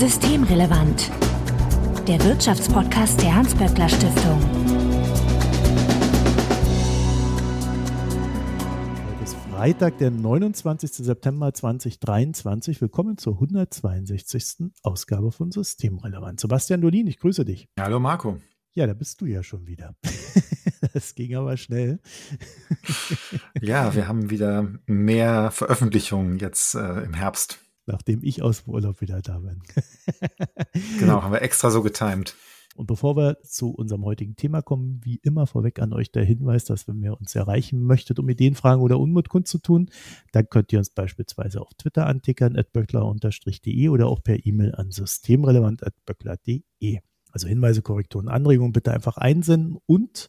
Systemrelevant. Der Wirtschaftspodcast der Hans-Böckler Stiftung. Heute ist Freitag, der 29. September 2023. Willkommen zur 162. Ausgabe von Systemrelevant. Sebastian Dolin, ich grüße dich. Hallo Marco. Ja, da bist du ja schon wieder. das ging aber schnell. ja, wir haben wieder mehr Veröffentlichungen jetzt äh, im Herbst. Nachdem ich aus dem Urlaub wieder da bin. genau, haben wir extra so getimed. Und bevor wir zu unserem heutigen Thema kommen, wie immer vorweg an euch der Hinweis, dass wenn ihr uns erreichen möchtet, um Ideenfragen oder Unmut kundzutun, dann könnt ihr uns beispielsweise auf Twitter antickern, at böckler-de oder auch per E-Mail an systemrelevant.böckler.de. Also Hinweise, Korrekturen, Anregungen bitte einfach einsenden und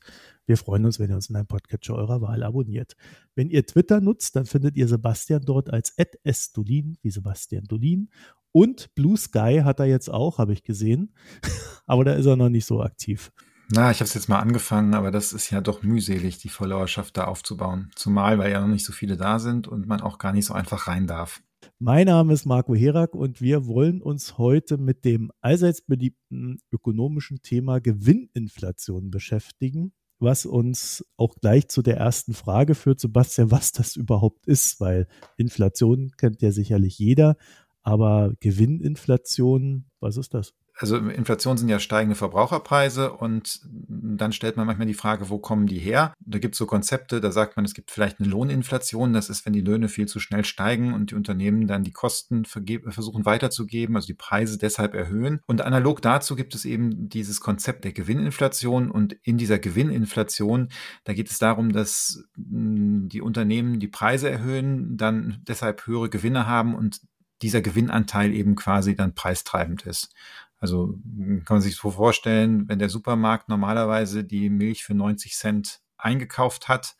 wir freuen uns, wenn ihr uns in einem Podcatcher eurer Wahl abonniert. Wenn ihr Twitter nutzt, dann findet ihr Sebastian dort als @sdolin wie Sebastian Dolin und Blue Sky hat er jetzt auch, habe ich gesehen, aber da ist er noch nicht so aktiv. Na, ich habe es jetzt mal angefangen, aber das ist ja doch mühselig, die Followerschaft da aufzubauen. Zumal, weil ja noch nicht so viele da sind und man auch gar nicht so einfach rein darf. Mein Name ist Marco Herak und wir wollen uns heute mit dem allseits beliebten ökonomischen Thema Gewinninflation beschäftigen, was uns auch gleich zu der ersten Frage führt, Sebastian, was das überhaupt ist, weil Inflation kennt ja sicherlich jeder, aber Gewinninflation, was ist das? Also Inflation sind ja steigende Verbraucherpreise und dann stellt man manchmal die Frage, wo kommen die her? Da gibt es so Konzepte, da sagt man, es gibt vielleicht eine Lohninflation, das ist, wenn die Löhne viel zu schnell steigen und die Unternehmen dann die Kosten versuchen weiterzugeben, also die Preise deshalb erhöhen. Und analog dazu gibt es eben dieses Konzept der Gewinninflation und in dieser Gewinninflation, da geht es darum, dass hm, die Unternehmen die Preise erhöhen, dann deshalb höhere Gewinne haben und dieser Gewinnanteil eben quasi dann preistreibend ist. Also kann man sich so vorstellen, wenn der Supermarkt normalerweise die Milch für 90 Cent eingekauft hat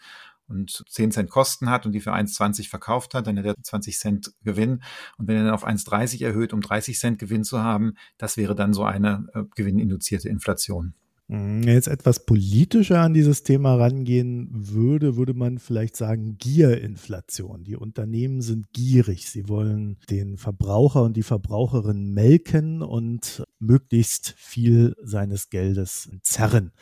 und 10 Cent Kosten hat und die für 1,20 verkauft hat, dann hat er 20 Cent Gewinn. Und wenn er dann auf 1,30 erhöht, um 30 Cent Gewinn zu haben, das wäre dann so eine äh, gewinninduzierte Inflation. Mhm, jetzt etwas politischer an dieses Thema rangehen würde, würde man vielleicht sagen Gierinflation. Die Unternehmen sind gierig. Sie wollen den Verbraucher und die Verbraucherin melken und möglichst viel seines Geldes zerren.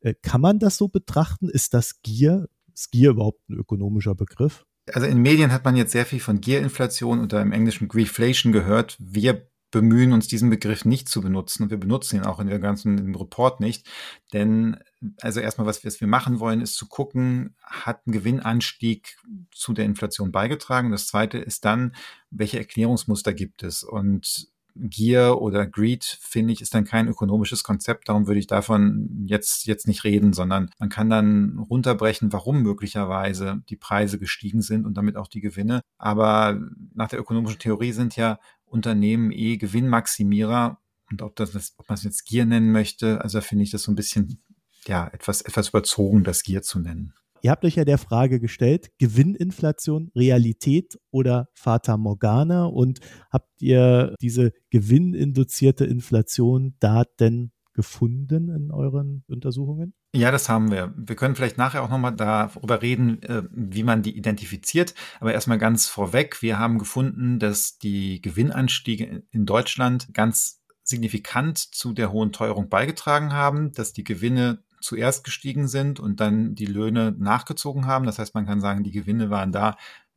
Äh, kann man das so betrachten? Ist das Gier? Ist Gier überhaupt ein ökonomischer Begriff? Also in Medien hat man jetzt sehr viel von Gierinflation oder im Englischen Greedflation gehört. Wir bemühen uns, diesen Begriff nicht zu benutzen. Und wir benutzen ihn auch in der ganzen im Report nicht. Denn, also erstmal, was, was wir machen wollen, ist zu gucken, hat ein Gewinnanstieg zu der Inflation beigetragen? Das zweite ist dann, welche Erklärungsmuster gibt es? Und Gier oder Greed, finde ich, ist dann kein ökonomisches Konzept. Darum würde ich davon jetzt, jetzt nicht reden, sondern man kann dann runterbrechen, warum möglicherweise die Preise gestiegen sind und damit auch die Gewinne. Aber nach der ökonomischen Theorie sind ja Unternehmen eh Gewinnmaximierer. Und ob, das, ob man es jetzt Gier nennen möchte, also finde ich das so ein bisschen, ja, etwas, etwas überzogen, das Gier zu nennen. Ihr habt euch ja der Frage gestellt, Gewinninflation, Realität oder Fata Morgana und habt ihr diese gewinninduzierte Inflation da denn gefunden in euren Untersuchungen? Ja, das haben wir. Wir können vielleicht nachher auch nochmal darüber reden, äh, wie man die identifiziert. Aber erstmal ganz vorweg, wir haben gefunden, dass die Gewinnanstiege in Deutschland ganz signifikant zu der hohen Teuerung beigetragen haben, dass die Gewinne zuerst gestiegen sind und dann die Löhne nachgezogen haben. Das heißt, man kann sagen, die Gewinne waren da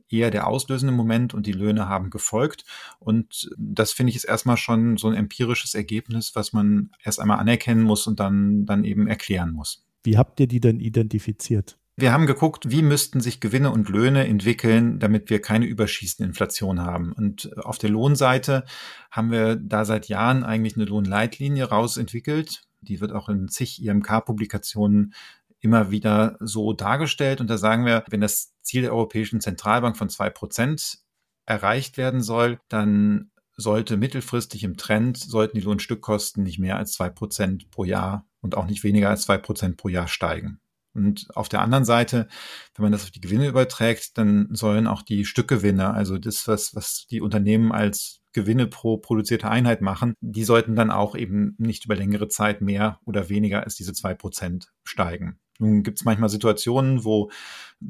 eher der auslösende Moment und die Löhne haben gefolgt. Und das finde ich ist erstmal schon so ein empirisches Ergebnis, was man erst einmal anerkennen muss und dann, dann eben erklären muss. Wie habt ihr die denn identifiziert? Wir haben geguckt, wie müssten sich Gewinne und Löhne entwickeln, damit wir keine überschießende Inflation haben. Und auf der Lohnseite haben wir da seit Jahren eigentlich eine Lohnleitlinie rausentwickelt. Die wird auch in zig IMK-Publikationen immer wieder so dargestellt. Und da sagen wir, wenn das Ziel der Europäischen Zentralbank von zwei Prozent erreicht werden soll, dann sollte mittelfristig im Trend, sollten die Lohnstückkosten nicht mehr als zwei Prozent pro Jahr und auch nicht weniger als zwei Prozent pro Jahr steigen. Und auf der anderen Seite, wenn man das auf die Gewinne überträgt, dann sollen auch die Stückgewinne, also das, was, was die Unternehmen als Gewinne pro produzierte Einheit machen, die sollten dann auch eben nicht über längere Zeit mehr oder weniger als diese zwei Prozent steigen. Nun gibt es manchmal Situationen, wo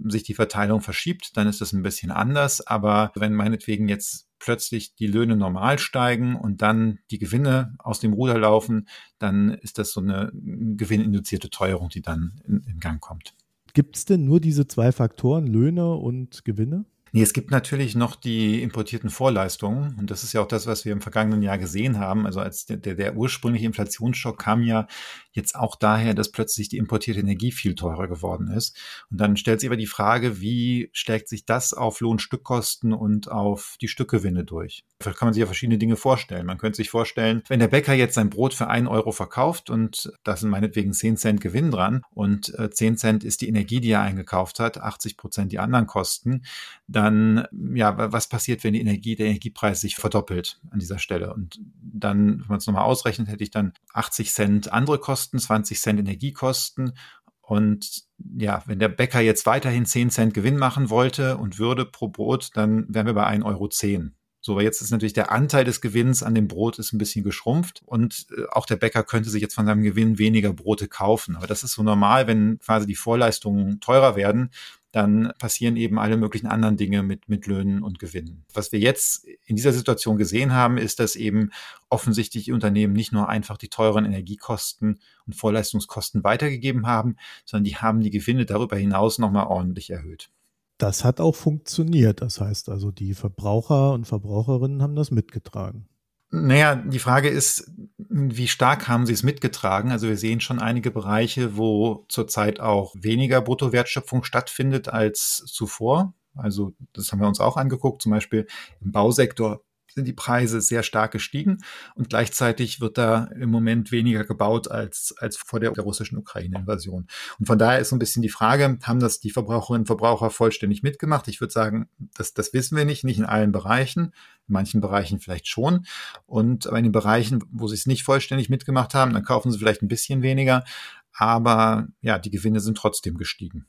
sich die Verteilung verschiebt, dann ist das ein bisschen anders. Aber wenn meinetwegen jetzt plötzlich die Löhne normal steigen und dann die Gewinne aus dem Ruder laufen, dann ist das so eine gewinninduzierte Teuerung, die dann in, in Gang kommt. Gibt es denn nur diese zwei Faktoren, Löhne und Gewinne? Nee, es gibt natürlich noch die importierten Vorleistungen. Und das ist ja auch das, was wir im vergangenen Jahr gesehen haben. Also als der, der, der ursprüngliche Inflationsschock kam ja jetzt auch daher, dass plötzlich die importierte Energie viel teurer geworden ist. Und dann stellt sich aber die Frage, wie stärkt sich das auf Lohnstückkosten und auf die Stückgewinne durch? Da kann man sich ja verschiedene Dinge vorstellen. Man könnte sich vorstellen, wenn der Bäcker jetzt sein Brot für einen Euro verkauft und da sind meinetwegen 10 Cent Gewinn dran und 10 äh, Cent ist die Energie, die er eingekauft hat, 80 Prozent die anderen Kosten, dann, ja, was passiert, wenn die Energie, der Energiepreis sich verdoppelt an dieser Stelle? Und dann, wenn man es nochmal ausrechnet, hätte ich dann 80 Cent andere Kosten, 20 Cent Energiekosten und ja, wenn der Bäcker jetzt weiterhin 10 Cent Gewinn machen wollte und würde pro Brot, dann wären wir bei 1,10 Euro. So, jetzt ist natürlich der Anteil des Gewinns an dem Brot ist ein bisschen geschrumpft und äh, auch der Bäcker könnte sich jetzt von seinem Gewinn weniger Brote kaufen. Aber das ist so normal, wenn quasi die Vorleistungen teurer werden, dann passieren eben alle möglichen anderen Dinge mit, mit Löhnen und Gewinnen. Was wir jetzt in dieser Situation gesehen haben, ist, dass eben offensichtlich Unternehmen nicht nur einfach die teuren Energiekosten und Vorleistungskosten weitergegeben haben, sondern die haben die Gewinne darüber hinaus nochmal ordentlich erhöht. Das hat auch funktioniert. Das heißt also, die Verbraucher und Verbraucherinnen haben das mitgetragen. Naja, die Frage ist, wie stark haben sie es mitgetragen? Also wir sehen schon einige Bereiche, wo zurzeit auch weniger Bruttowertschöpfung stattfindet als zuvor. Also das haben wir uns auch angeguckt, zum Beispiel im Bausektor sind die Preise sehr stark gestiegen und gleichzeitig wird da im Moment weniger gebaut als, als vor der, der russischen Ukraine-Invasion. Und von daher ist so ein bisschen die Frage, haben das die Verbraucherinnen und Verbraucher vollständig mitgemacht? Ich würde sagen, das, das wissen wir nicht, nicht in allen Bereichen, in manchen Bereichen vielleicht schon. Und aber in den Bereichen, wo sie es nicht vollständig mitgemacht haben, dann kaufen sie vielleicht ein bisschen weniger. Aber ja, die Gewinne sind trotzdem gestiegen.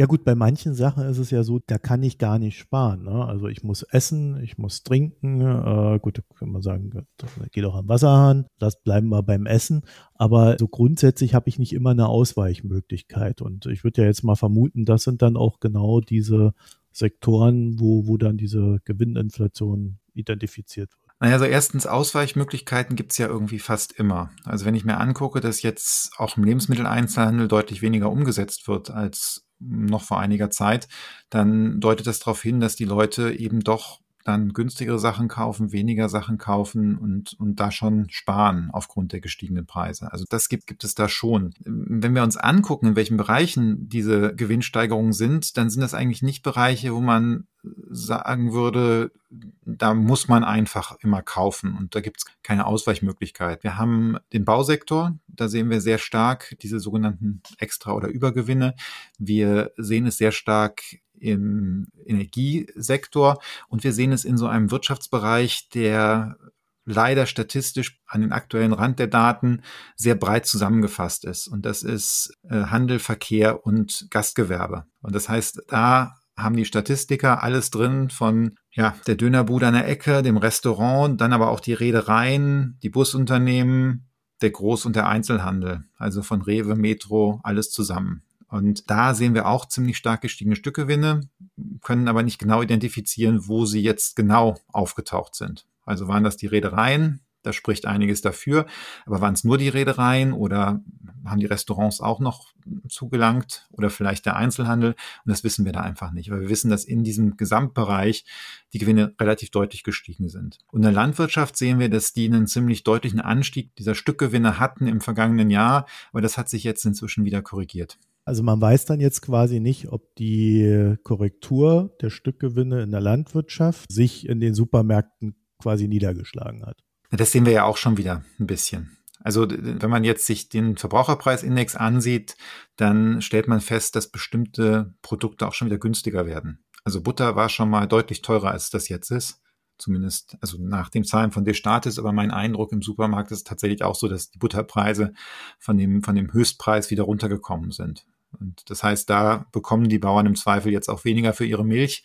Ja gut, bei manchen Sachen ist es ja so, da kann ich gar nicht sparen. Ne? Also ich muss essen, ich muss trinken. Äh, gut, kann man sagen, geht auch am Wasserhahn. Das bleiben wir beim Essen. Aber so grundsätzlich habe ich nicht immer eine Ausweichmöglichkeit. Und ich würde ja jetzt mal vermuten, das sind dann auch genau diese Sektoren, wo, wo dann diese Gewinninflation identifiziert wird. Naja, also erstens Ausweichmöglichkeiten gibt's ja irgendwie fast immer. Also wenn ich mir angucke, dass jetzt auch im Lebensmitteleinzelhandel deutlich weniger umgesetzt wird als noch vor einiger Zeit, dann deutet das darauf hin, dass die Leute eben doch dann günstigere Sachen kaufen, weniger Sachen kaufen und, und da schon sparen aufgrund der gestiegenen Preise. Also das gibt, gibt es da schon. Wenn wir uns angucken, in welchen Bereichen diese Gewinnsteigerungen sind, dann sind das eigentlich nicht Bereiche, wo man sagen würde, da muss man einfach immer kaufen und da gibt es keine Ausweichmöglichkeit. Wir haben den Bausektor, da sehen wir sehr stark diese sogenannten Extra- oder Übergewinne. Wir sehen es sehr stark im Energiesektor und wir sehen es in so einem Wirtschaftsbereich, der leider statistisch an den aktuellen Rand der Daten sehr breit zusammengefasst ist. Und das ist äh, Handel, Verkehr und Gastgewerbe. Und das heißt, da haben die Statistiker alles drin von ja, der Dönerbude an der Ecke, dem Restaurant, dann aber auch die Reedereien, die Busunternehmen, der Groß- und der Einzelhandel, also von Rewe, Metro, alles zusammen. Und da sehen wir auch ziemlich stark gestiegene Stückgewinne, können aber nicht genau identifizieren, wo sie jetzt genau aufgetaucht sind. Also waren das die Reedereien, da spricht einiges dafür. Aber waren es nur die Reedereien oder haben die Restaurants auch noch zugelangt oder vielleicht der Einzelhandel? Und das wissen wir da einfach nicht, weil wir wissen, dass in diesem Gesamtbereich die Gewinne relativ deutlich gestiegen sind. Und in der Landwirtschaft sehen wir, dass die einen ziemlich deutlichen Anstieg dieser Stückgewinne hatten im vergangenen Jahr, aber das hat sich jetzt inzwischen wieder korrigiert. Also man weiß dann jetzt quasi nicht, ob die Korrektur der Stückgewinne in der Landwirtschaft sich in den Supermärkten quasi niedergeschlagen hat. Das sehen wir ja auch schon wieder ein bisschen. Also wenn man jetzt sich den Verbraucherpreisindex ansieht, dann stellt man fest, dass bestimmte Produkte auch schon wieder günstiger werden. Also Butter war schon mal deutlich teurer, als das jetzt ist. Zumindest, also nach den Zahlen von Destatis, aber mein Eindruck im Supermarkt ist tatsächlich auch so, dass die Butterpreise von dem, von dem Höchstpreis wieder runtergekommen sind. Und das heißt, da bekommen die Bauern im Zweifel jetzt auch weniger für ihre Milch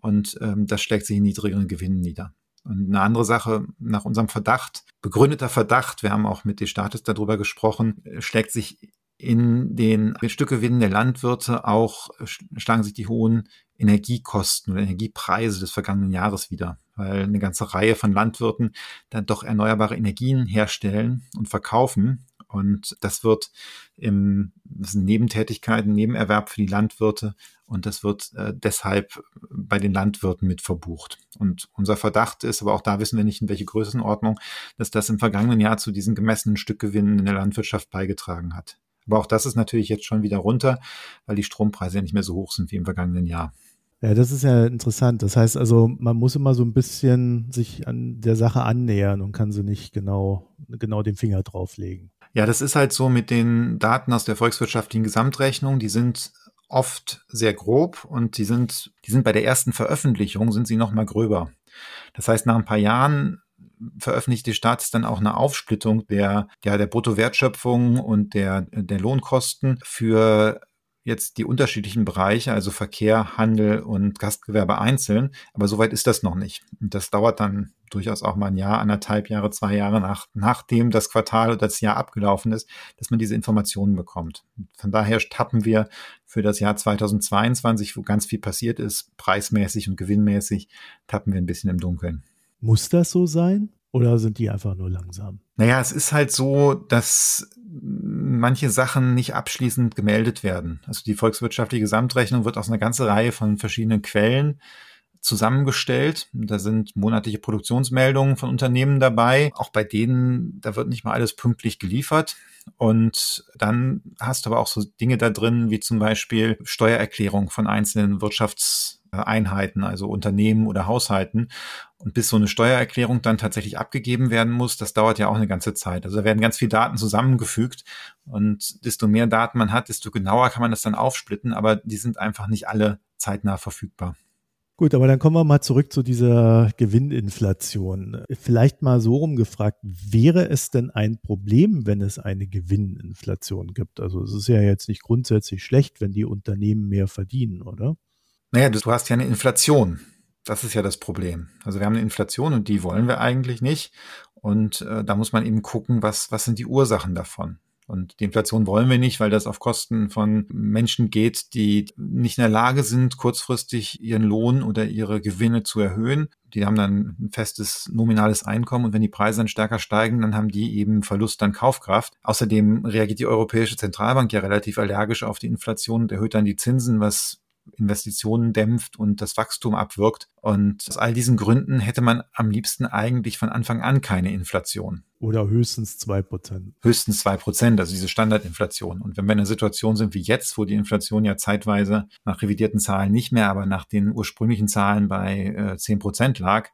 und ähm, das schlägt sich in niedrigeren Gewinnen nieder. Und eine andere Sache, nach unserem Verdacht, begründeter Verdacht, wir haben auch mit Destatis darüber gesprochen, schlägt sich in den Stückgewinnen der Landwirte auch, schlagen sich die hohen Energiekosten oder Energiepreise des vergangenen Jahres wieder, weil eine ganze Reihe von Landwirten dann doch erneuerbare Energien herstellen und verkaufen. Und das wird im das sind Nebentätigkeiten, Nebenerwerb für die Landwirte und das wird äh, deshalb bei den Landwirten mit verbucht. Und unser Verdacht ist, aber auch da wissen wir nicht, in welche Größenordnung, dass das im vergangenen Jahr zu diesen gemessenen Stückgewinnen in der Landwirtschaft beigetragen hat. Aber auch das ist natürlich jetzt schon wieder runter, weil die Strompreise ja nicht mehr so hoch sind wie im vergangenen Jahr. Ja, das ist ja interessant. Das heißt also, man muss immer so ein bisschen sich an der Sache annähern und kann so nicht genau, genau den Finger drauflegen. Ja, das ist halt so mit den Daten aus der volkswirtschaftlichen Gesamtrechnung. Die sind oft sehr grob und die sind, die sind bei der ersten Veröffentlichung sind sie noch mal gröber. Das heißt, nach ein paar Jahren veröffentlicht die Staat dann auch eine Aufsplittung der, ja, der Bruttowertschöpfung und der, der Lohnkosten für jetzt die unterschiedlichen Bereiche, also Verkehr, Handel und Gastgewerbe einzeln. Aber soweit ist das noch nicht. Das dauert dann durchaus auch mal ein Jahr, anderthalb Jahre, zwei Jahre nach, nachdem das Quartal oder das Jahr abgelaufen ist, dass man diese Informationen bekommt. Von daher tappen wir für das Jahr 2022, wo ganz viel passiert ist, preismäßig und gewinnmäßig, tappen wir ein bisschen im Dunkeln. Muss das so sein? Oder sind die einfach nur langsam? Naja, es ist halt so, dass manche Sachen nicht abschließend gemeldet werden. Also die volkswirtschaftliche Gesamtrechnung wird aus einer ganzen Reihe von verschiedenen Quellen zusammengestellt. Da sind monatliche Produktionsmeldungen von Unternehmen dabei. Auch bei denen, da wird nicht mal alles pünktlich geliefert. Und dann hast du aber auch so Dinge da drin, wie zum Beispiel Steuererklärung von einzelnen Wirtschaftseinheiten, also Unternehmen oder Haushalten. Und bis so eine Steuererklärung dann tatsächlich abgegeben werden muss, das dauert ja auch eine ganze Zeit. Also da werden ganz viele Daten zusammengefügt. Und desto mehr Daten man hat, desto genauer kann man das dann aufsplitten. Aber die sind einfach nicht alle zeitnah verfügbar. Gut, aber dann kommen wir mal zurück zu dieser Gewinninflation. Vielleicht mal so rumgefragt, wäre es denn ein Problem, wenn es eine Gewinninflation gibt? Also es ist ja jetzt nicht grundsätzlich schlecht, wenn die Unternehmen mehr verdienen, oder? Naja, du hast ja eine Inflation. Das ist ja das Problem. Also wir haben eine Inflation und die wollen wir eigentlich nicht. Und äh, da muss man eben gucken, was, was sind die Ursachen davon. Und die Inflation wollen wir nicht, weil das auf Kosten von Menschen geht, die nicht in der Lage sind, kurzfristig ihren Lohn oder ihre Gewinne zu erhöhen. Die haben dann ein festes nominales Einkommen und wenn die Preise dann stärker steigen, dann haben die eben Verlust an Kaufkraft. Außerdem reagiert die Europäische Zentralbank ja relativ allergisch auf die Inflation und erhöht dann die Zinsen, was Investitionen dämpft und das Wachstum abwirkt. Und aus all diesen Gründen hätte man am liebsten eigentlich von Anfang an keine Inflation. Oder höchstens zwei Prozent. Höchstens zwei Prozent, also diese Standardinflation. Und wenn wir in einer Situation sind wie jetzt, wo die Inflation ja zeitweise nach revidierten Zahlen nicht mehr, aber nach den ursprünglichen Zahlen bei zehn äh, Prozent lag,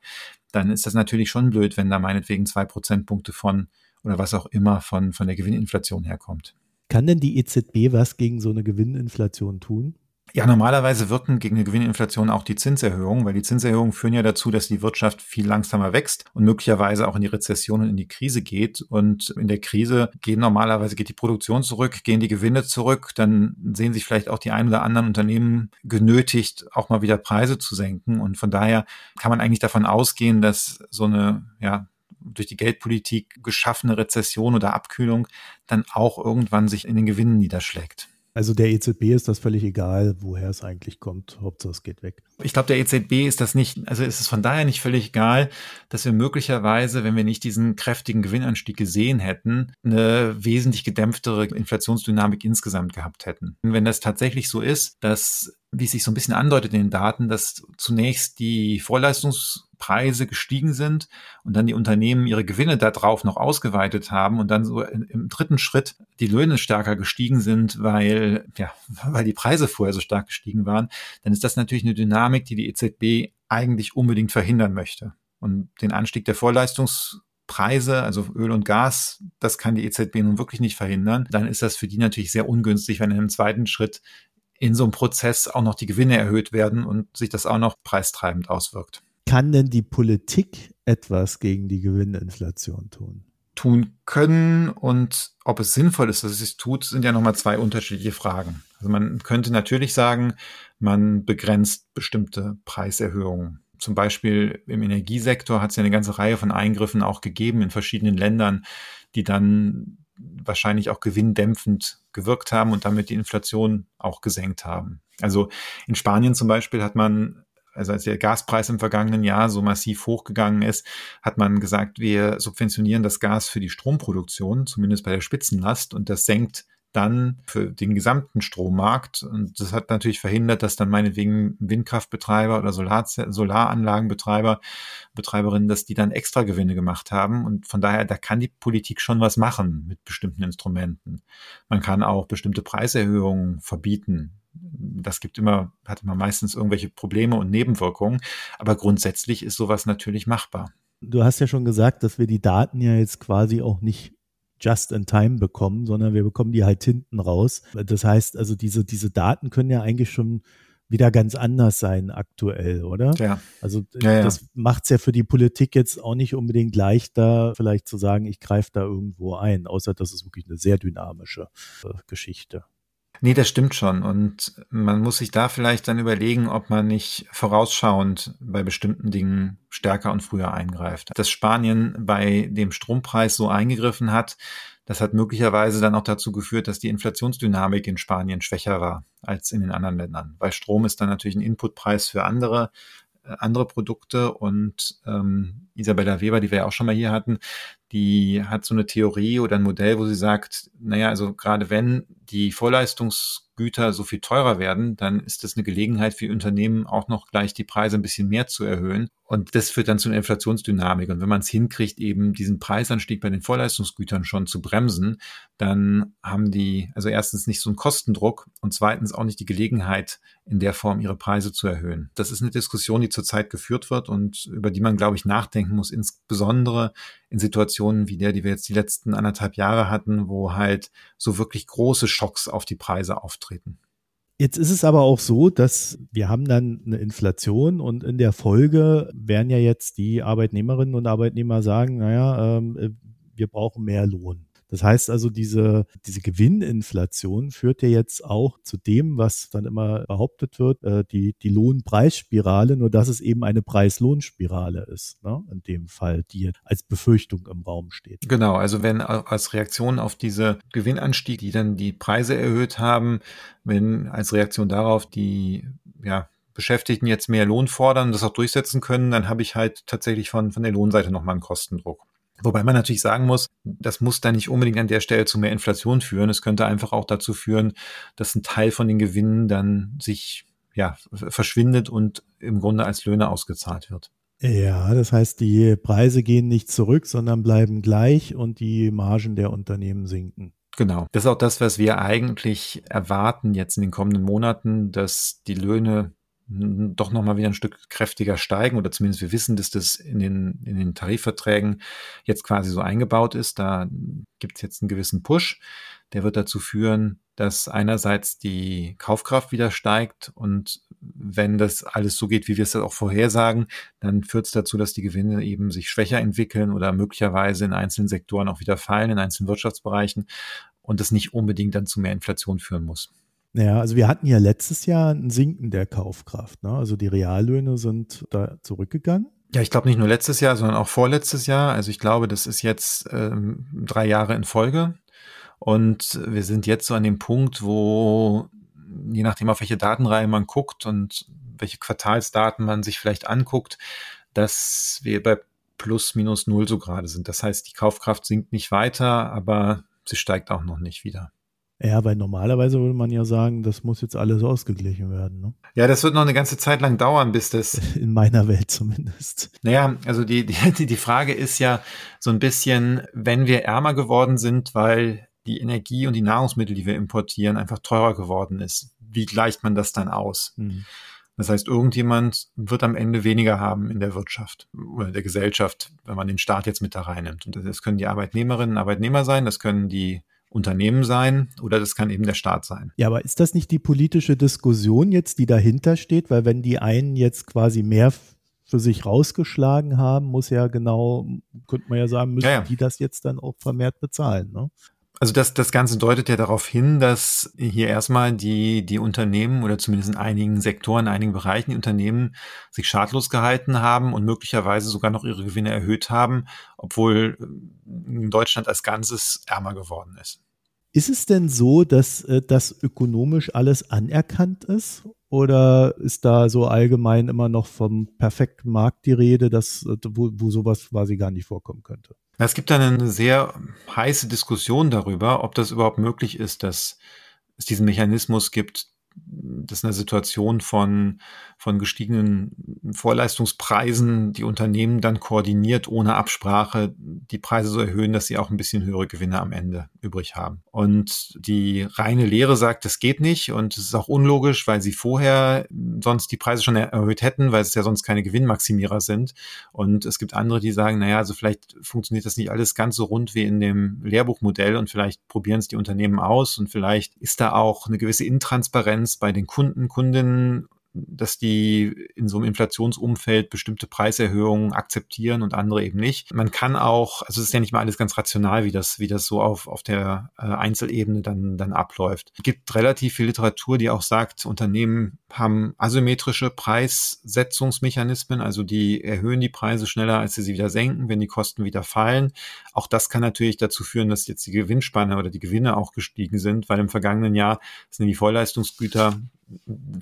dann ist das natürlich schon blöd, wenn da meinetwegen zwei Prozentpunkte von oder was auch immer von, von der Gewinninflation herkommt. Kann denn die EZB was gegen so eine Gewinninflation tun? Ja, normalerweise wirken gegen eine Gewinninflation auch die Zinserhöhungen, weil die Zinserhöhungen führen ja dazu, dass die Wirtschaft viel langsamer wächst und möglicherweise auch in die Rezession und in die Krise geht. Und in der Krise gehen normalerweise geht die Produktion zurück, gehen die Gewinne zurück, dann sehen sich vielleicht auch die ein oder anderen Unternehmen genötigt, auch mal wieder Preise zu senken. Und von daher kann man eigentlich davon ausgehen, dass so eine, ja, durch die Geldpolitik geschaffene Rezession oder Abkühlung dann auch irgendwann sich in den Gewinnen niederschlägt. Also der EZB ist das völlig egal, woher es eigentlich kommt. Hauptsache es geht weg. Ich glaube, der EZB ist das nicht, also ist es von daher nicht völlig egal, dass wir möglicherweise, wenn wir nicht diesen kräftigen Gewinnanstieg gesehen hätten, eine wesentlich gedämpftere Inflationsdynamik insgesamt gehabt hätten. Und wenn das tatsächlich so ist, dass wie es sich so ein bisschen andeutet in den Daten, dass zunächst die Vorleistungspreise gestiegen sind und dann die Unternehmen ihre Gewinne darauf noch ausgeweitet haben und dann so im dritten Schritt die Löhne stärker gestiegen sind, weil, ja, weil die Preise vorher so stark gestiegen waren, dann ist das natürlich eine Dynamik, die die EZB eigentlich unbedingt verhindern möchte. Und den Anstieg der Vorleistungspreise, also Öl und Gas, das kann die EZB nun wirklich nicht verhindern. Dann ist das für die natürlich sehr ungünstig, wenn in einem zweiten Schritt in so einem Prozess auch noch die Gewinne erhöht werden und sich das auch noch preistreibend auswirkt. Kann denn die Politik etwas gegen die Gewinninflation tun? Tun können und ob es sinnvoll ist, dass es sich tut, sind ja nochmal zwei unterschiedliche Fragen. Also man könnte natürlich sagen, man begrenzt bestimmte Preiserhöhungen. Zum Beispiel im Energiesektor hat es ja eine ganze Reihe von Eingriffen auch gegeben in verschiedenen Ländern, die dann wahrscheinlich auch gewinndämpfend gewirkt haben und damit die Inflation auch gesenkt haben. Also in Spanien zum Beispiel hat man also als der Gaspreis im vergangenen Jahr so massiv hochgegangen ist, hat man gesagt, wir subventionieren das Gas für die Stromproduktion, zumindest bei der Spitzenlast, und das senkt dann für den gesamten Strommarkt. Und das hat natürlich verhindert, dass dann meinetwegen Windkraftbetreiber oder Solar Solaranlagenbetreiber, Betreiberinnen, dass die dann extra Gewinne gemacht haben. Und von daher, da kann die Politik schon was machen mit bestimmten Instrumenten. Man kann auch bestimmte Preiserhöhungen verbieten. Das gibt immer, hat immer meistens irgendwelche Probleme und Nebenwirkungen. Aber grundsätzlich ist sowas natürlich machbar. Du hast ja schon gesagt, dass wir die Daten ja jetzt quasi auch nicht just in time bekommen, sondern wir bekommen die halt hinten raus. Das heißt, also diese, diese Daten können ja eigentlich schon wieder ganz anders sein aktuell, oder? Ja. Also ja, das ja. macht es ja für die Politik jetzt auch nicht unbedingt leichter, vielleicht zu sagen, ich greife da irgendwo ein, außer dass es wirklich eine sehr dynamische äh, Geschichte. Nee, das stimmt schon. Und man muss sich da vielleicht dann überlegen, ob man nicht vorausschauend bei bestimmten Dingen stärker und früher eingreift. Dass Spanien bei dem Strompreis so eingegriffen hat, das hat möglicherweise dann auch dazu geführt, dass die Inflationsdynamik in Spanien schwächer war als in den anderen Ländern. Weil Strom ist dann natürlich ein Inputpreis für andere äh, andere Produkte und ähm, Isabella Weber, die wir ja auch schon mal hier hatten, die hat so eine Theorie oder ein Modell, wo sie sagt, naja, also gerade wenn die Vorleistungsgüter so viel teurer werden, dann ist das eine Gelegenheit für Unternehmen auch noch gleich die Preise ein bisschen mehr zu erhöhen. Und das führt dann zu einer Inflationsdynamik. Und wenn man es hinkriegt, eben diesen Preisanstieg bei den Vorleistungsgütern schon zu bremsen, dann haben die also erstens nicht so einen Kostendruck und zweitens auch nicht die Gelegenheit, in der Form ihre Preise zu erhöhen. Das ist eine Diskussion, die zurzeit geführt wird und über die man, glaube ich, nachdenken muss, insbesondere in Situationen wie der, die wir jetzt die letzten anderthalb Jahre hatten, wo halt so wirklich große Schocks auf die Preise auftreten. Jetzt ist es aber auch so, dass wir haben dann eine Inflation und in der Folge werden ja jetzt die Arbeitnehmerinnen und Arbeitnehmer sagen, naja, ähm, wir brauchen mehr Lohn. Das heißt also, diese, diese Gewinninflation führt ja jetzt auch zu dem, was dann immer behauptet wird, äh, die, die Lohnpreisspirale, nur dass es eben eine Preis-Lohn-Spirale ist, ne? in dem Fall, die als Befürchtung im Raum steht. Genau, also wenn als Reaktion auf diese Gewinnanstieg, die dann die Preise erhöht haben, wenn als Reaktion darauf die, ja, Beschäftigten jetzt mehr Lohn fordern, das auch durchsetzen können, dann habe ich halt tatsächlich von, von der Lohnseite nochmal einen Kostendruck. Wobei man natürlich sagen muss, das muss da nicht unbedingt an der Stelle zu mehr Inflation führen. Es könnte einfach auch dazu führen, dass ein Teil von den Gewinnen dann sich ja, verschwindet und im Grunde als Löhne ausgezahlt wird. Ja, das heißt, die Preise gehen nicht zurück, sondern bleiben gleich und die Margen der Unternehmen sinken. Genau. Das ist auch das, was wir eigentlich erwarten jetzt in den kommenden Monaten, dass die Löhne doch nochmal wieder ein Stück kräftiger steigen oder zumindest wir wissen, dass das in den, in den Tarifverträgen jetzt quasi so eingebaut ist. Da gibt es jetzt einen gewissen Push. Der wird dazu führen, dass einerseits die Kaufkraft wieder steigt und wenn das alles so geht, wie wir es auch vorhersagen, dann führt es dazu, dass die Gewinne eben sich schwächer entwickeln oder möglicherweise in einzelnen Sektoren auch wieder fallen, in einzelnen Wirtschaftsbereichen und das nicht unbedingt dann zu mehr Inflation führen muss. Ja, also wir hatten ja letztes Jahr ein Sinken der Kaufkraft. Ne? Also die Reallöhne sind da zurückgegangen. Ja, ich glaube nicht nur letztes Jahr, sondern auch vorletztes Jahr. Also ich glaube, das ist jetzt ähm, drei Jahre in Folge. Und wir sind jetzt so an dem Punkt, wo je nachdem, auf welche Datenreihe man guckt und welche Quartalsdaten man sich vielleicht anguckt, dass wir bei plus minus null so gerade sind. Das heißt, die Kaufkraft sinkt nicht weiter, aber sie steigt auch noch nicht wieder. Ja, weil normalerweise würde man ja sagen, das muss jetzt alles ausgeglichen werden. Ne? Ja, das wird noch eine ganze Zeit lang dauern, bis das. In meiner Welt zumindest. Naja, also die, die, die Frage ist ja so ein bisschen, wenn wir ärmer geworden sind, weil die Energie und die Nahrungsmittel, die wir importieren, einfach teurer geworden ist. Wie gleicht man das dann aus? Mhm. Das heißt, irgendjemand wird am Ende weniger haben in der Wirtschaft oder der Gesellschaft, wenn man den Staat jetzt mit da reinnimmt. Und das können die Arbeitnehmerinnen und Arbeitnehmer sein, das können die Unternehmen sein oder das kann eben der Staat sein. Ja, aber ist das nicht die politische Diskussion jetzt, die dahinter steht? Weil wenn die einen jetzt quasi mehr für sich rausgeschlagen haben, muss ja genau, könnte man ja sagen, müssen ja, ja. die das jetzt dann auch vermehrt bezahlen. Ne? Also das, das Ganze deutet ja darauf hin, dass hier erstmal die, die Unternehmen oder zumindest in einigen Sektoren, in einigen Bereichen die Unternehmen sich schadlos gehalten haben und möglicherweise sogar noch ihre Gewinne erhöht haben, obwohl Deutschland als Ganzes ärmer geworden ist. Ist es denn so, dass äh, das ökonomisch alles anerkannt ist? Oder ist da so allgemein immer noch vom perfekten Markt die Rede, dass, äh, wo, wo sowas quasi gar nicht vorkommen könnte? Es gibt da eine sehr heiße Diskussion darüber, ob das überhaupt möglich ist, dass es diesen Mechanismus gibt, das ist eine Situation von, von gestiegenen Vorleistungspreisen, die Unternehmen dann koordiniert ohne Absprache die Preise so erhöhen, dass sie auch ein bisschen höhere Gewinne am Ende übrig haben. Und die reine Lehre sagt, das geht nicht und es ist auch unlogisch, weil sie vorher sonst die Preise schon erhöht hätten, weil es ja sonst keine Gewinnmaximierer sind. Und es gibt andere, die sagen, naja, also vielleicht funktioniert das nicht alles ganz so rund wie in dem Lehrbuchmodell und vielleicht probieren es die Unternehmen aus und vielleicht ist da auch eine gewisse Intransparenz bei den Kunden, Kundinnen dass die in so einem Inflationsumfeld bestimmte Preiserhöhungen akzeptieren und andere eben nicht. Man kann auch, also es ist ja nicht mal alles ganz rational, wie das, wie das so auf, auf der äh, Einzelebene dann, dann abläuft. Es gibt relativ viel Literatur, die auch sagt, Unternehmen haben asymmetrische Preissetzungsmechanismen, also die erhöhen die Preise schneller, als sie sie wieder senken, wenn die Kosten wieder fallen. Auch das kann natürlich dazu führen, dass jetzt die Gewinnspanne oder die Gewinne auch gestiegen sind, weil im vergangenen Jahr sind die Vorleistungsgüter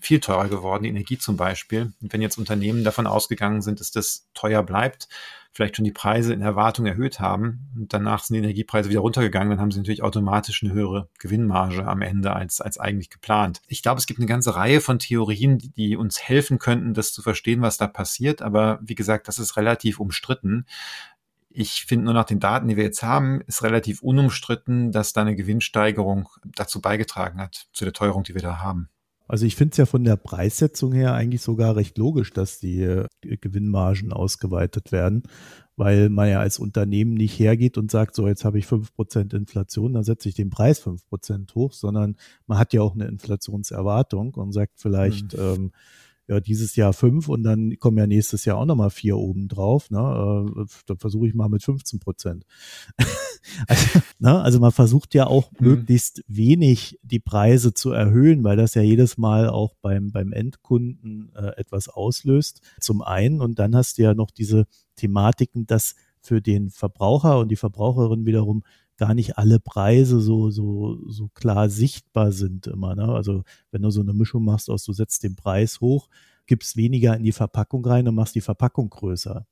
viel teurer geworden, die Energie zum Beispiel. Und wenn jetzt Unternehmen davon ausgegangen sind, dass das teuer bleibt, vielleicht schon die Preise in Erwartung erhöht haben und danach sind die Energiepreise wieder runtergegangen, dann haben sie natürlich automatisch eine höhere Gewinnmarge am Ende als, als eigentlich geplant. Ich glaube, es gibt eine ganze Reihe von Theorien, die, die uns helfen könnten, das zu verstehen, was da passiert. Aber wie gesagt, das ist relativ umstritten. Ich finde nur nach den Daten, die wir jetzt haben, ist relativ unumstritten, dass da eine Gewinnsteigerung dazu beigetragen hat, zu der Teuerung, die wir da haben. Also ich finde es ja von der Preissetzung her eigentlich sogar recht logisch, dass die äh, Gewinnmargen ausgeweitet werden, weil man ja als Unternehmen nicht hergeht und sagt, so jetzt habe ich fünf Prozent Inflation, dann setze ich den Preis fünf Prozent hoch, sondern man hat ja auch eine Inflationserwartung und sagt vielleicht, mhm. ähm, ja, dieses Jahr fünf und dann kommen ja nächstes Jahr auch nochmal vier oben drauf. Ne? Äh, dann versuche ich mal mit 15 Prozent. also, ne? also man versucht ja auch mhm. möglichst wenig die Preise zu erhöhen, weil das ja jedes Mal auch beim, beim Endkunden äh, etwas auslöst. Zum einen und dann hast du ja noch diese Thematiken, dass für den Verbraucher und die Verbraucherin wiederum gar nicht alle Preise so, so, so klar sichtbar sind immer. Ne? Also wenn du so eine Mischung machst aus, du setzt den Preis hoch, gibst weniger in die Verpackung rein und machst die Verpackung größer.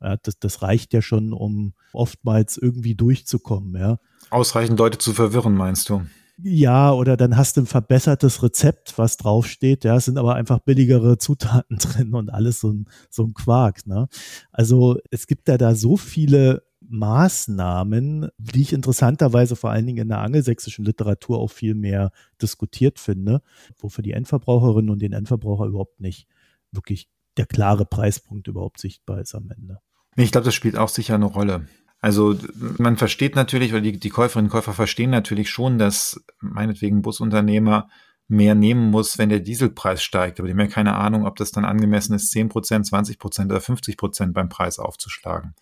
Ja, das, das reicht ja schon, um oftmals irgendwie durchzukommen, ja. Ausreichend Leute zu verwirren, meinst du? Ja, oder dann hast du ein verbessertes Rezept, was draufsteht. Ja, es sind aber einfach billigere Zutaten drin und alles so ein, so ein Quark. Ne? Also es gibt ja da so viele Maßnahmen, die ich interessanterweise vor allen Dingen in der angelsächsischen Literatur auch viel mehr diskutiert finde, wo für die Endverbraucherinnen und den Endverbraucher überhaupt nicht wirklich der klare Preispunkt überhaupt sichtbar ist am Ende. Ich glaube, das spielt auch sicher eine Rolle. Also man versteht natürlich, oder die, die Käuferinnen und Käufer verstehen natürlich schon, dass meinetwegen Busunternehmer mehr nehmen muss, wenn der Dieselpreis steigt. Aber die haben ja keine Ahnung, ob das dann angemessen ist, 10 Prozent, 20 Prozent oder 50 Prozent beim Preis aufzuschlagen.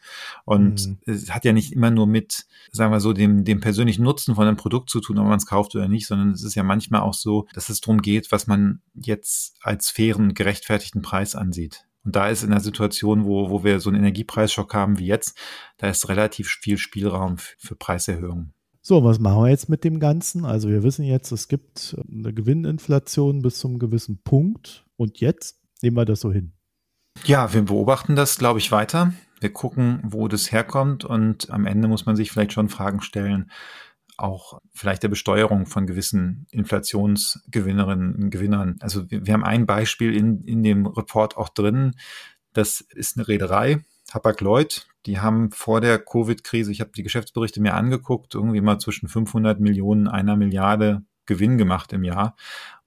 Und mhm. es hat ja nicht immer nur mit, sagen wir so, dem, dem persönlichen Nutzen von einem Produkt zu tun, ob man es kauft oder nicht, sondern es ist ja manchmal auch so, dass es darum geht, was man jetzt als fairen, gerechtfertigten Preis ansieht. Und da ist in der Situation, wo, wo wir so einen Energiepreisschock haben wie jetzt, da ist relativ viel Spielraum für Preiserhöhungen. So, was machen wir jetzt mit dem Ganzen? Also wir wissen jetzt, es gibt eine Gewinninflation bis zum gewissen Punkt. Und jetzt nehmen wir das so hin. Ja, wir beobachten das, glaube ich, weiter. Wir gucken, wo das herkommt. Und am Ende muss man sich vielleicht schon Fragen stellen, auch vielleicht der Besteuerung von gewissen Inflationsgewinnerinnen und Gewinnern. Also wir, wir haben ein Beispiel in, in dem Report auch drin. Das ist eine Reederei, Hapag-Lloyd, die haben vor der Covid-Krise, ich habe die Geschäftsberichte mir angeguckt, irgendwie mal zwischen 500 Millionen, einer Milliarde Gewinn gemacht im Jahr.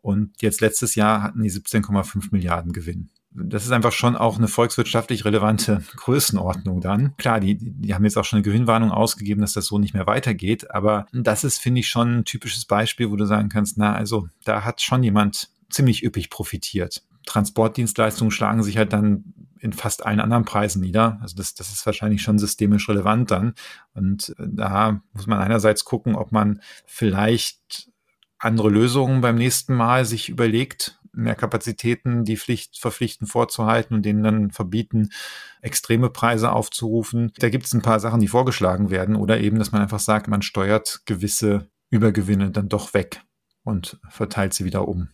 Und jetzt letztes Jahr hatten die 17,5 Milliarden Gewinn. Das ist einfach schon auch eine volkswirtschaftlich relevante Größenordnung dann. Klar, die, die haben jetzt auch schon eine Gewinnwarnung ausgegeben, dass das so nicht mehr weitergeht. Aber das ist, finde ich, schon ein typisches Beispiel, wo du sagen kannst, na, also da hat schon jemand ziemlich üppig profitiert. Transportdienstleistungen schlagen sich halt dann in fast allen anderen Preisen nieder. Also das, das ist wahrscheinlich schon systemisch relevant dann. Und äh, da muss man einerseits gucken, ob man vielleicht andere Lösungen beim nächsten Mal sich überlegt, mehr Kapazitäten, die Pflicht verpflichten vorzuhalten und denen dann verbieten, extreme Preise aufzurufen. Da gibt es ein paar Sachen, die vorgeschlagen werden oder eben, dass man einfach sagt, man steuert gewisse Übergewinne dann doch weg und verteilt sie wieder um.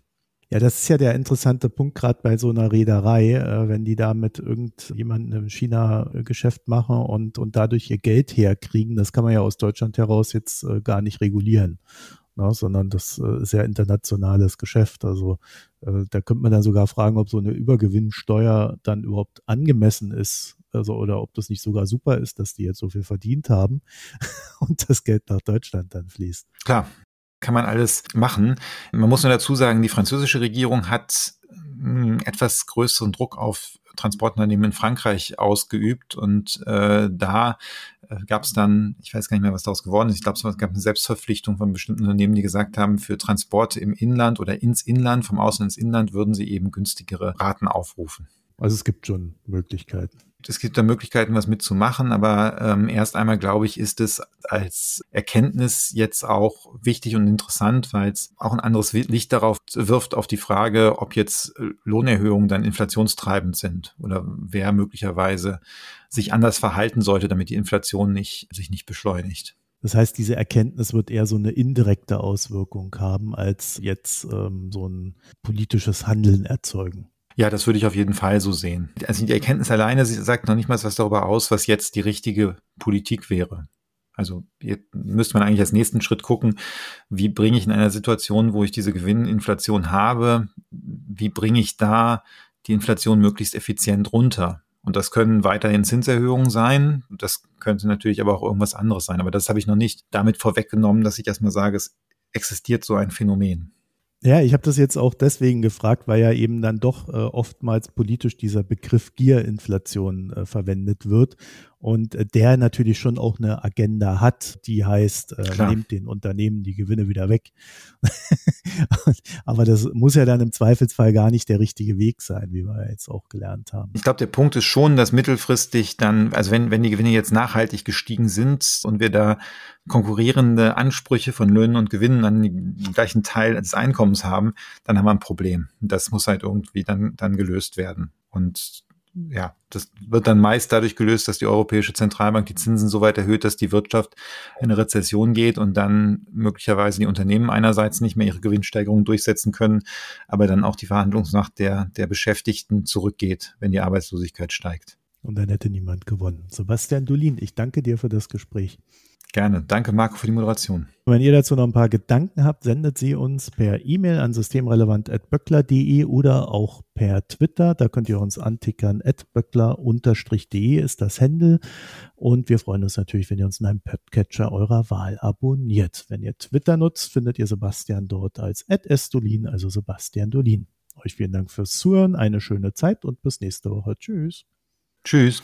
Ja, das ist ja der interessante Punkt, gerade bei so einer Reederei, äh, wenn die da mit irgendjemandem im China Geschäft machen und, und dadurch ihr Geld herkriegen, das kann man ja aus Deutschland heraus jetzt äh, gar nicht regulieren. Ne, sondern das äh, ist ja internationales Geschäft. Also äh, da könnte man dann sogar fragen, ob so eine Übergewinnsteuer dann überhaupt angemessen ist. Also, oder ob das nicht sogar super ist, dass die jetzt so viel verdient haben und das Geld nach Deutschland dann fließt. Klar, kann man alles machen. Man muss nur dazu sagen, die französische Regierung hat einen etwas größeren Druck auf Transportunternehmen in Frankreich ausgeübt und äh, da äh, gab es dann, ich weiß gar nicht mehr, was daraus geworden ist, ich glaube, es gab eine Selbstverpflichtung von bestimmten Unternehmen, die gesagt haben, für Transporte im Inland oder ins Inland, vom Ausland ins Inland würden sie eben günstigere Raten aufrufen. Also es gibt schon Möglichkeiten es gibt da Möglichkeiten, was mitzumachen, aber ähm, erst einmal glaube ich, ist es als Erkenntnis jetzt auch wichtig und interessant, weil es auch ein anderes Licht darauf wirft, auf die Frage, ob jetzt äh, Lohnerhöhungen dann inflationstreibend sind oder wer möglicherweise sich anders verhalten sollte, damit die Inflation nicht, sich nicht beschleunigt. Das heißt, diese Erkenntnis wird eher so eine indirekte Auswirkung haben, als jetzt ähm, so ein politisches Handeln erzeugen. Ja, das würde ich auf jeden Fall so sehen. Also die Erkenntnis alleine sagt noch nicht mal was darüber aus, was jetzt die richtige Politik wäre. Also hier müsste man eigentlich als nächsten Schritt gucken, wie bringe ich in einer Situation, wo ich diese Gewinninflation habe, wie bringe ich da die Inflation möglichst effizient runter? Und das können weiterhin Zinserhöhungen sein. Das könnte natürlich aber auch irgendwas anderes sein. Aber das habe ich noch nicht damit vorweggenommen, dass ich erstmal sage, es existiert so ein Phänomen. Ja, ich habe das jetzt auch deswegen gefragt, weil ja eben dann doch äh, oftmals politisch dieser Begriff Gierinflation äh, verwendet wird und äh, der natürlich schon auch eine Agenda hat, die heißt, äh, nehmt den Unternehmen die Gewinne wieder weg. Aber das muss ja dann im Zweifelsfall gar nicht der richtige Weg sein, wie wir jetzt auch gelernt haben. Ich glaube, der Punkt ist schon, dass mittelfristig dann, also wenn, wenn die Gewinne jetzt nachhaltig gestiegen sind und wir da konkurrierende Ansprüche von Löhnen und Gewinnen an den gleichen Teil des Einkommens haben, dann haben wir ein Problem. Das muss halt irgendwie dann, dann gelöst werden. Und ja, das wird dann meist dadurch gelöst, dass die Europäische Zentralbank die Zinsen so weit erhöht, dass die Wirtschaft in eine Rezession geht und dann möglicherweise die Unternehmen einerseits nicht mehr ihre Gewinnsteigerungen durchsetzen können, aber dann auch die Verhandlungsmacht der, der Beschäftigten zurückgeht, wenn die Arbeitslosigkeit steigt. Und dann hätte niemand gewonnen. Sebastian Dulin, ich danke dir für das Gespräch. Gerne. Danke, Marco, für die Moderation. wenn ihr dazu noch ein paar Gedanken habt, sendet sie uns per E-Mail an systemrelevant.böckler.de oder auch per Twitter. Da könnt ihr uns antickern. böckler-de ist das Handle. Und wir freuen uns natürlich, wenn ihr uns in einem Podcatcher eurer Wahl abonniert. Wenn ihr Twitter nutzt, findet ihr Sebastian dort als estolin, also Sebastian Dolin. Euch vielen Dank fürs Zuhören, eine schöne Zeit und bis nächste Woche. Tschüss. Tschüss.